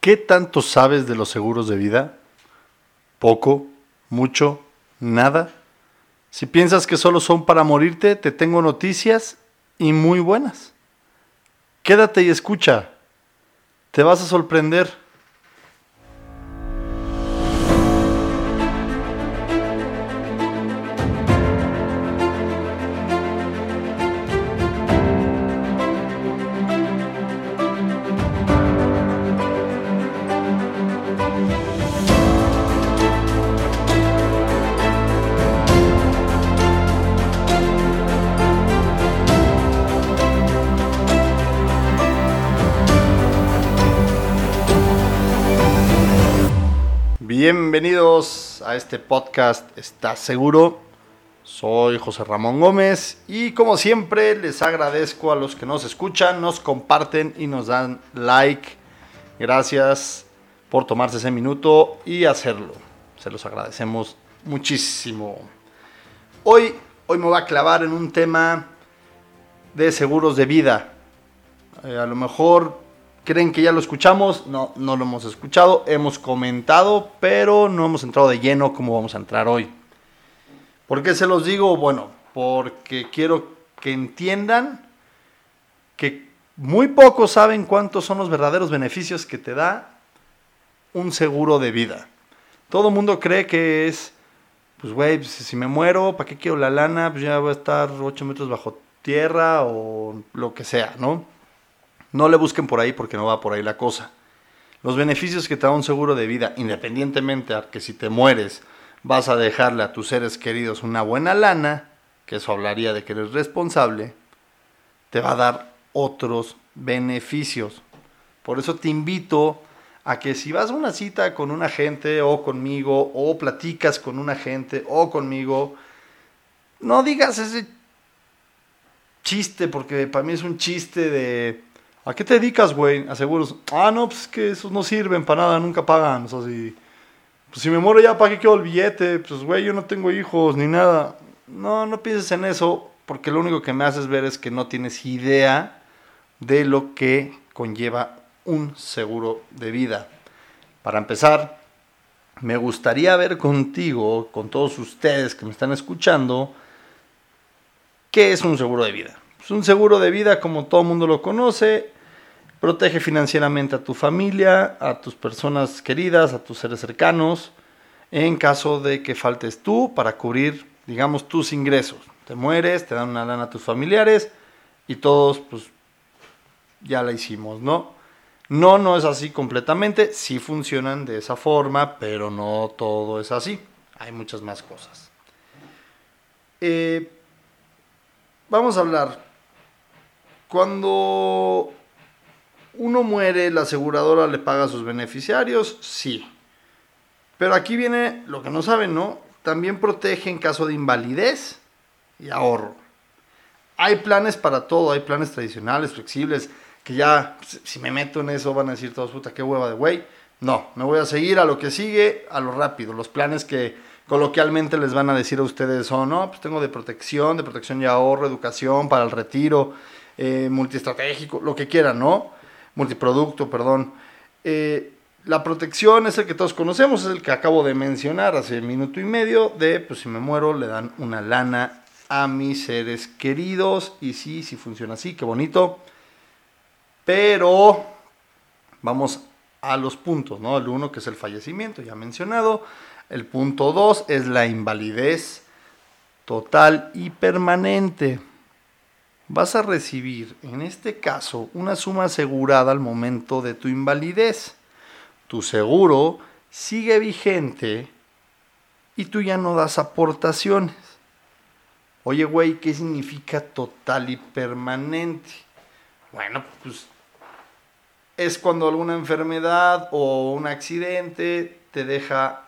¿Qué tanto sabes de los seguros de vida? ¿Poco? ¿Mucho? ¿Nada? Si piensas que solo son para morirte, te tengo noticias y muy buenas. Quédate y escucha. Te vas a sorprender. Bienvenidos a este podcast ¿Estás seguro? Soy José Ramón Gómez y como siempre les agradezco a los que nos escuchan, nos comparten y nos dan like. Gracias por tomarse ese minuto y hacerlo. Se los agradecemos muchísimo. Hoy, hoy me voy a clavar en un tema de seguros de vida. Eh, a lo mejor creen que ya lo escuchamos, no, no lo hemos escuchado, hemos comentado, pero no hemos entrado de lleno como vamos a entrar hoy. ¿Por qué se los digo? Bueno, porque quiero que entiendan que muy pocos saben cuántos son los verdaderos beneficios que te da un seguro de vida. Todo el mundo cree que es, pues güey, pues, si me muero, ¿para qué quiero la lana? Pues ya voy a estar 8 metros bajo tierra o lo que sea, ¿no? No le busquen por ahí porque no va por ahí la cosa. Los beneficios que te da un seguro de vida, independientemente a que si te mueres vas a dejarle a tus seres queridos una buena lana, que eso hablaría de que eres responsable, te va a dar otros beneficios. Por eso te invito a que si vas a una cita con un agente o conmigo, o platicas con un agente o conmigo, no digas ese chiste, porque para mí es un chiste de ¿A qué te dedicas, güey? A seguros. Ah, no, pues que esos no sirven para nada, nunca pagan. O sea, si, pues si me muero ya, ¿para qué quiero el billete? Pues, güey, yo no tengo hijos ni nada. No, no pienses en eso, porque lo único que me haces ver es que no tienes idea de lo que conlleva un seguro de vida. Para empezar, me gustaría ver contigo, con todos ustedes que me están escuchando, qué es un seguro de vida. Es un seguro de vida, como todo mundo lo conoce, protege financieramente a tu familia, a tus personas queridas, a tus seres cercanos, en caso de que faltes tú para cubrir, digamos, tus ingresos. Te mueres, te dan una lana a tus familiares y todos, pues, ya la hicimos, ¿no? No, no es así completamente, sí funcionan de esa forma, pero no todo es así. Hay muchas más cosas. Eh, vamos a hablar cuando uno muere, la aseguradora le paga a sus beneficiarios, sí. Pero aquí viene lo que no saben, ¿no? También protege en caso de invalidez y ahorro. Hay planes para todo, hay planes tradicionales, flexibles, que ya, si me meto en eso, van a decir todos, puta, qué hueva de güey. No, me voy a seguir a lo que sigue, a lo rápido. Los planes que coloquialmente les van a decir a ustedes son, no, pues tengo de protección, de protección y ahorro, educación para el retiro, eh, multiestratégico, lo que quieran, ¿no? Multiproducto, perdón. Eh, la protección es el que todos conocemos, es el que acabo de mencionar hace un minuto y medio, de, pues si me muero, le dan una lana a mis seres queridos. Y sí, sí funciona así, qué bonito. Pero vamos a los puntos, ¿no? El uno que es el fallecimiento, ya mencionado. El punto dos es la invalidez total y permanente vas a recibir, en este caso, una suma asegurada al momento de tu invalidez. Tu seguro sigue vigente y tú ya no das aportaciones. Oye, güey, ¿qué significa total y permanente? Bueno, pues es cuando alguna enfermedad o un accidente te deja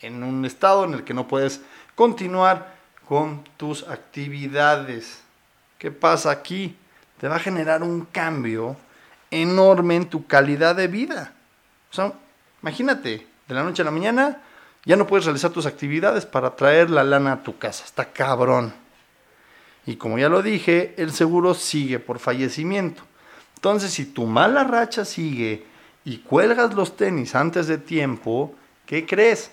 en un estado en el que no puedes continuar con tus actividades. ¿Qué pasa aquí? Te va a generar un cambio enorme en tu calidad de vida. O sea, imagínate, de la noche a la mañana ya no puedes realizar tus actividades para traer la lana a tu casa. Está cabrón. Y como ya lo dije, el seguro sigue por fallecimiento. Entonces, si tu mala racha sigue y cuelgas los tenis antes de tiempo, ¿qué crees?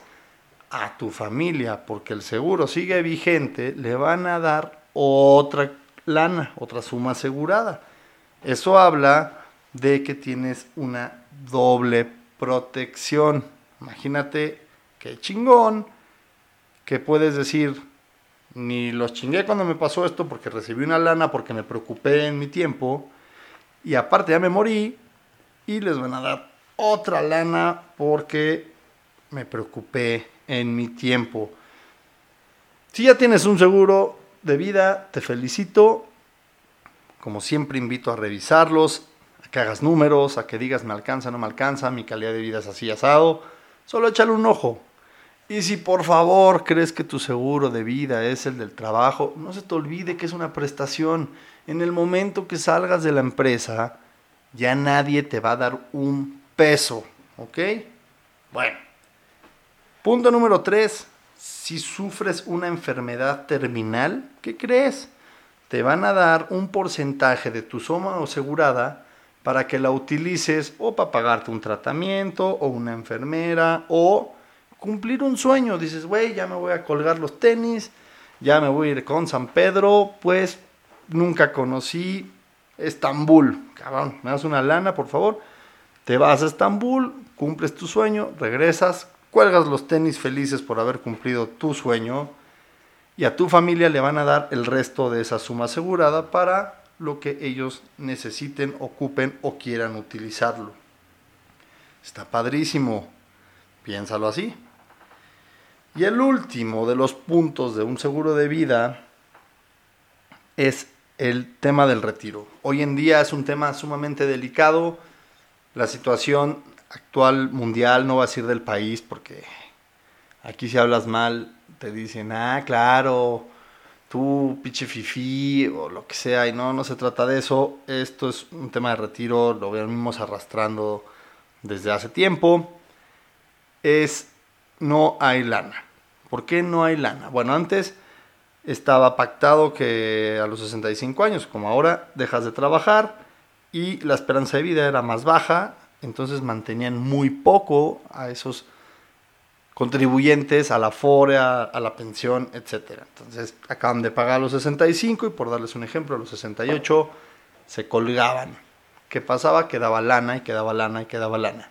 A tu familia, porque el seguro sigue vigente, le van a dar otra lana, otra suma asegurada. Eso habla de que tienes una doble protección. Imagínate qué chingón que puedes decir, ni los chingué cuando me pasó esto porque recibí una lana porque me preocupé en mi tiempo y aparte ya me morí y les van a dar otra lana porque me preocupé en mi tiempo. Si ya tienes un seguro de vida, te felicito. Como siempre invito a revisarlos, a que hagas números, a que digas me alcanza, no me alcanza, mi calidad de vida es así asado. Solo échale un ojo. Y si por favor crees que tu seguro de vida es el del trabajo, no se te olvide que es una prestación. En el momento que salgas de la empresa, ya nadie te va a dar un peso. ¿Ok? Bueno. Punto número 3. Si sufres una enfermedad terminal, ¿qué crees? Te van a dar un porcentaje de tu suma asegurada para que la utilices o para pagarte un tratamiento o una enfermera o cumplir un sueño. Dices, güey, ya me voy a colgar los tenis, ya me voy a ir con San Pedro, pues nunca conocí Estambul. Cabrón, me das una lana, por favor. Te vas a Estambul, cumples tu sueño, regresas, cuelgas los tenis felices por haber cumplido tu sueño y a tu familia le van a dar el resto de esa suma asegurada para lo que ellos necesiten, ocupen o quieran utilizarlo. Está padrísimo. Piénsalo así. Y el último de los puntos de un seguro de vida es el tema del retiro. Hoy en día es un tema sumamente delicado. La situación actual mundial no va a ser del país porque aquí si hablas mal te dicen, ah, claro, tú pinche fifí o lo que sea, y no, no se trata de eso. Esto es un tema de retiro, lo venimos arrastrando desde hace tiempo. Es, no hay lana. ¿Por qué no hay lana? Bueno, antes estaba pactado que a los 65 años, como ahora, dejas de trabajar y la esperanza de vida era más baja, entonces mantenían muy poco a esos contribuyentes, a la FORE, a, la pensión, etc. Entonces acaban de pagar los 65 y por darles un ejemplo, a los 68 se colgaban. ¿Qué pasaba? Quedaba lana y quedaba lana y quedaba lana.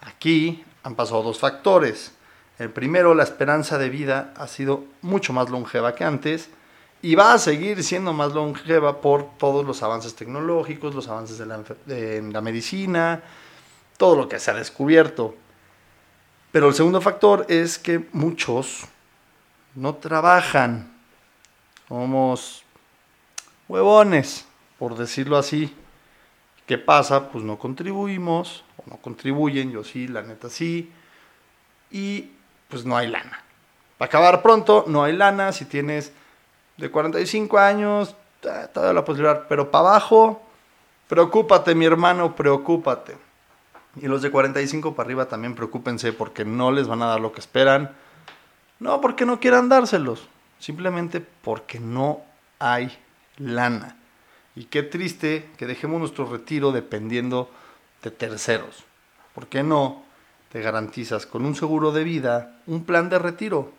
Aquí han pasado dos factores el primero, la esperanza de vida ha sido mucho más longeva que antes y va a seguir siendo más longeva por todos los avances tecnológicos, los avances de la, la medicina, todo lo que se ha descubierto. Pero el segundo factor es que muchos no trabajan. Somos huevones, por decirlo así. ¿Qué pasa? Pues no contribuimos, o no contribuyen, yo sí, la neta sí. Y pues no hay lana. Para acabar pronto, no hay lana. Si tienes de 45 años, todavía la posibilidad. Pero para abajo, preocúpate, mi hermano, preocúpate. Y los de 45 para arriba también preocúpense porque no les van a dar lo que esperan. No porque no quieran dárselos, simplemente porque no hay lana. Y qué triste que dejemos nuestro retiro dependiendo de terceros. ¿Por qué no? te garantizas con un seguro de vida un plan de retiro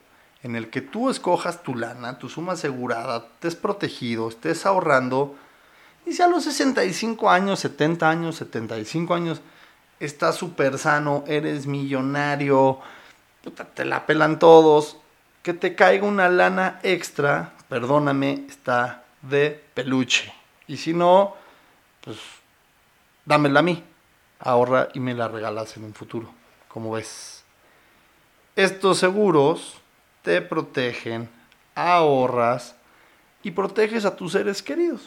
en el que tú escojas tu lana, tu suma asegurada, estés protegido, estés ahorrando. Y si a los 65 años, 70 años, 75 años, estás súper sano, eres millonario, te la pelan todos, que te caiga una lana extra, perdóname, está de peluche. Y si no, pues dámela a mí, ahorra y me la regalas en un futuro. Como ves, estos seguros te protegen, ahorras y proteges a tus seres queridos.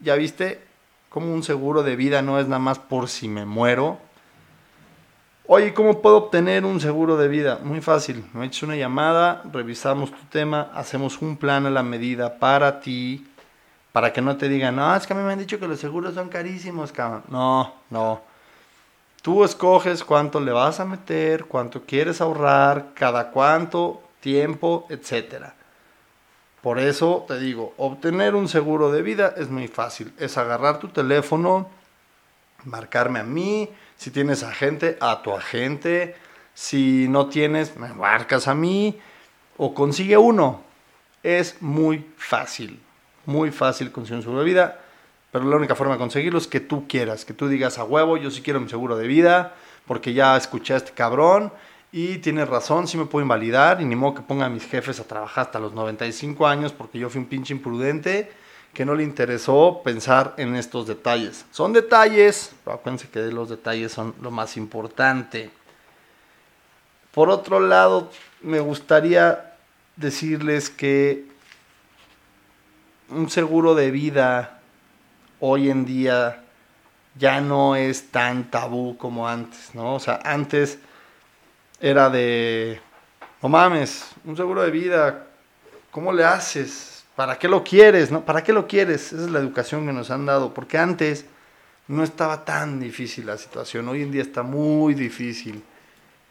Ya viste cómo un seguro de vida no es nada más por si me muero. Oye, ¿cómo puedo obtener un seguro de vida? Muy fácil. Me echas una llamada, revisamos tu tema, hacemos un plan a la medida para ti, para que no te digan, no, es que a mí me han dicho que los seguros son carísimos, cabrón. No, no. Tú escoges cuánto le vas a meter, cuánto quieres ahorrar, cada cuánto, tiempo, etc. Por eso te digo, obtener un seguro de vida es muy fácil. Es agarrar tu teléfono, marcarme a mí. Si tienes agente, a tu agente. Si no tienes, me marcas a mí. O consigue uno. Es muy fácil. Muy fácil conseguir un seguro de vida. Pero la única forma de conseguirlo es que tú quieras. Que tú digas a huevo, yo sí quiero mi seguro de vida. Porque ya escuché a este cabrón. Y tienes razón, sí me puedo invalidar. Y ni modo que ponga a mis jefes a trabajar hasta los 95 años. Porque yo fui un pinche imprudente que no le interesó pensar en estos detalles. Son detalles, pero acuérdense que los detalles son lo más importante. Por otro lado, me gustaría decirles que un seguro de vida hoy en día ya no es tan tabú como antes, ¿no? O sea, antes era de, no mames, un seguro de vida, ¿cómo le haces? ¿Para qué lo quieres? No? ¿Para qué lo quieres? Esa es la educación que nos han dado. Porque antes no estaba tan difícil la situación. Hoy en día está muy difícil.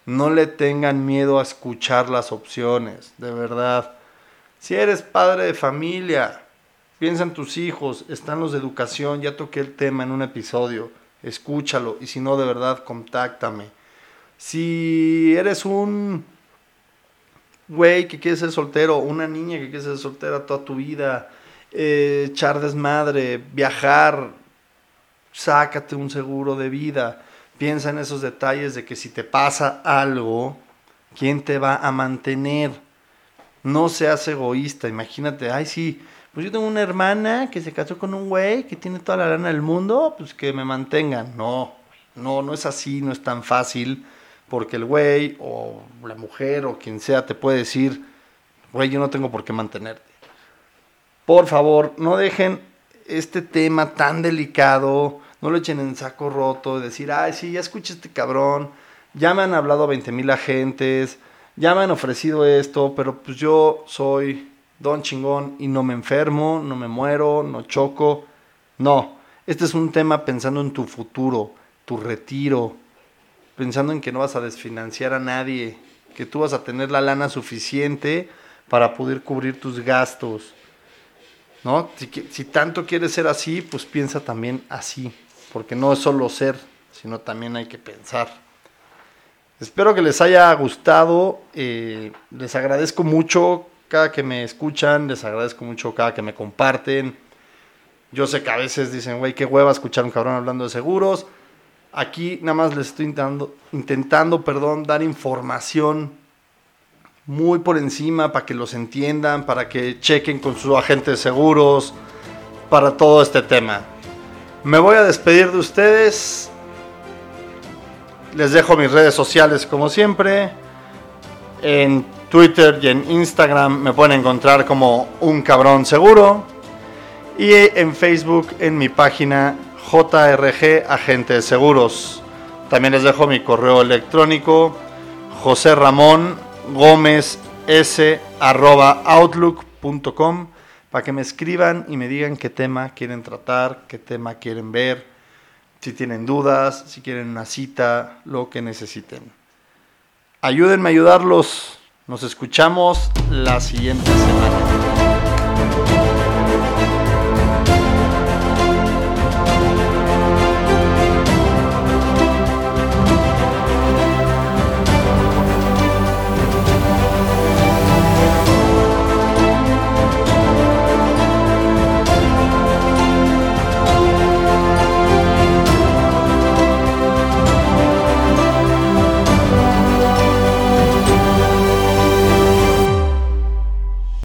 No le tengan miedo a escuchar las opciones, de verdad. Si eres padre de familia, piensa en tus hijos, están los de educación, ya toqué el tema en un episodio, escúchalo y si no, de verdad, contáctame. Si eres un güey que quiere ser soltero, una niña que quiere ser soltera toda tu vida, eh, echar desmadre, viajar, sácate un seguro de vida. Piensa en esos detalles de que si te pasa algo, ¿quién te va a mantener? No seas egoísta, imagínate, ay sí, pues yo tengo una hermana que se casó con un güey que tiene toda la lana del mundo, pues que me mantengan. No, no, no es así, no es tan fácil porque el güey o la mujer o quien sea te puede decir, güey, yo no tengo por qué mantenerte. Por favor, no dejen este tema tan delicado, no lo echen en saco roto, decir, ay, sí, ya escuché este cabrón, ya me han hablado a 20 mil agentes, ya me han ofrecido esto, pero pues yo soy don chingón y no me enfermo, no me muero, no choco. No, este es un tema pensando en tu futuro, tu retiro, pensando en que no vas a desfinanciar a nadie, que tú vas a tener la lana suficiente para poder cubrir tus gastos. ¿No? Si, tanto quieres ser así, pues piensa también así, porque no es solo ser, sino también hay que pensar. Espero que les haya gustado, eh, les agradezco mucho cada que me escuchan, les agradezco mucho cada que me comparten. Yo sé que a veces dicen, güey, qué hueva escuchar un cabrón hablando de seguros. Aquí nada más les estoy intentando, intentando perdón, dar información muy por encima para que los entiendan, para que chequen con sus agentes de seguros, para todo este tema. Me voy a despedir de ustedes. Les dejo mis redes sociales como siempre. En Twitter y en Instagram me pueden encontrar como un cabrón seguro. Y en Facebook en mi página JRG Agente de Seguros. También les dejo mi correo electrónico José Ramón Gómez S outlook.com para que me escriban y me digan qué tema quieren tratar, qué tema quieren ver, si tienen dudas, si quieren una cita, lo que necesiten. Ayúdenme a ayudarlos. Nos escuchamos la siguiente semana.